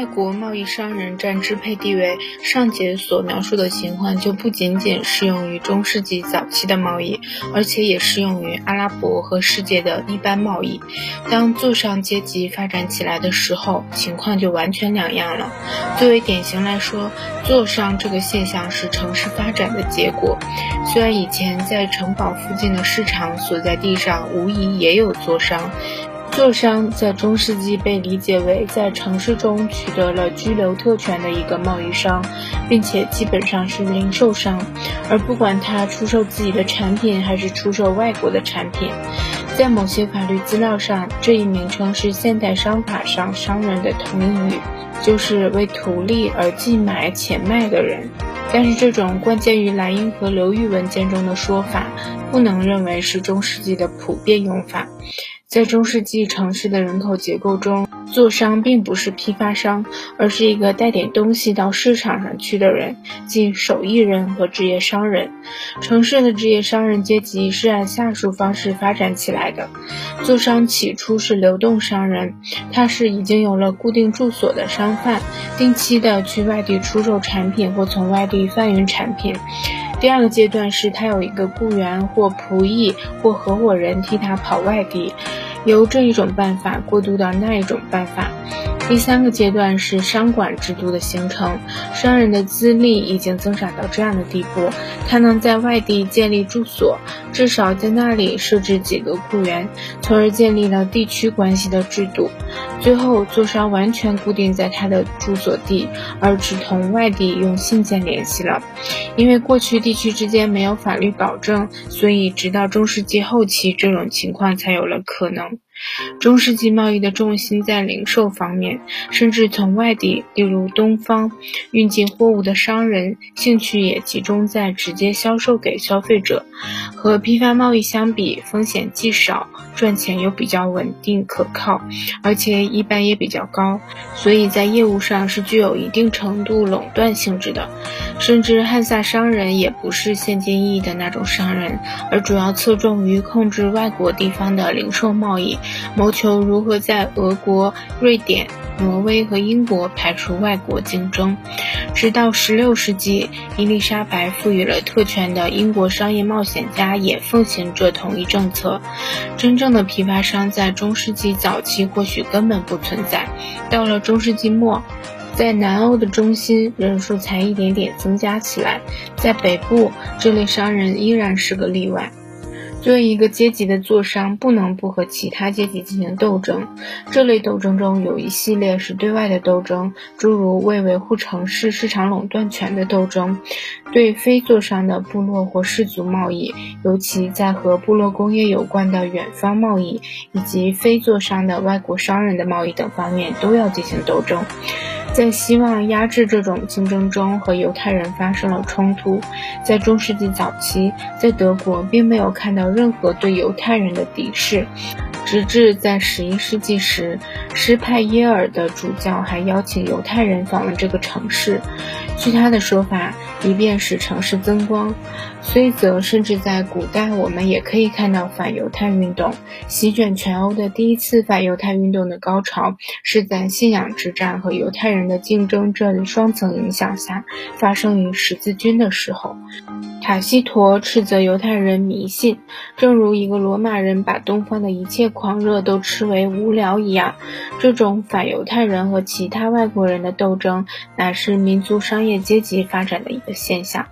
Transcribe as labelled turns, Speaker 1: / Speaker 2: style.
Speaker 1: 外国贸易商人占支配地位，上节所描述的情况就不仅仅适用于中世纪早期的贸易，而且也适用于阿拉伯和世界的一般贸易。当座上阶级发展起来的时候，情况就完全两样了。作为典型来说，座商这个现象是城市发展的结果。虽然以前在城堡附近的市场所在地上无疑也有座商。座商在中世纪被理解为在城市中取得了居留特权的一个贸易商，并且基本上是零售商，而不管他出售自己的产品还是出售外国的产品，在某些法律资料上，这一名称是现代商法上商人的同义语，就是为图利而既买且卖的人。但是这种关键于莱茵河流域文件中的说法，不能认为是中世纪的普遍用法。在中世纪城市的人口结构中，做商并不是批发商，而是一个带点东西到市场上去的人，即手艺人和职业商人。城市的职业商人阶级是按下述方式发展起来的：做商起初是流动商人，他是已经有了固定住所的商贩，定期的去外地出售产品或从外地贩运产品。第二个阶段是他有一个雇员或仆役或合伙人替他跑外地，由这一种办法过渡到那一种办法。第三个阶段是商管制度的形成，商人的资历已经增长到这样的地步，他能在外地建立住所，至少在那里设置几个雇员，从而建立了地区关系的制度。最后，做商完全固定在他的住所地，而只同外地用信件联系了。因为过去地区之间没有法律保证，所以直到中世纪后期，这种情况才有了可能。中世纪贸易的重心在零售方面，甚至从外地，例如东方，运进货物的商人兴趣也集中在直接销售给消费者。和批发贸易相比，风险既少，赚钱又比较稳定可靠，而且一般也比较高，所以在业务上是具有一定程度垄断性质的。甚至汉萨商人也不是现金意义的那种商人，而主要侧重于控制外国地方的零售贸易。谋求如何在俄国、瑞典、挪威和英国排除外国竞争。直到16世纪，伊丽莎白赋予了特权的英国商业冒险家也奉行这同一政策。真正的批发商在中世纪早期或许根本不存在。到了中世纪末，在南欧的中心，人数才一点点增加起来。在北部，这类商人依然是个例外。作为一个阶级的坐商，不能不和其他阶级进行斗争。这类斗争中有一系列是对外的斗争，诸如为维护城市市场垄断权的斗争；对非坐商的部落或氏族贸易，尤其在和部落工业有关的远方贸易，以及非坐商的外国商人的贸易等方面，都要进行斗争。在希望压制这种竞争中，和犹太人发生了冲突。在中世纪早期，在德国并没有看到任何对犹太人的敌视，直至在十一世纪时，施派耶尔的主教还邀请犹太人访问这个城市。据他的说法，以便使城市增光。虽则，甚至在古代，我们也可以看到反犹太运动席卷全欧的第一次反犹太运动的高潮，是在信仰之战和犹太人的竞争这双层影响下发生于十字军的时候。卡西陀斥责犹太人迷信，正如一个罗马人把东方的一切狂热都斥为无聊一样。这种反犹太人和其他外国人的斗争，乃是民族商业阶级发展的一个现象。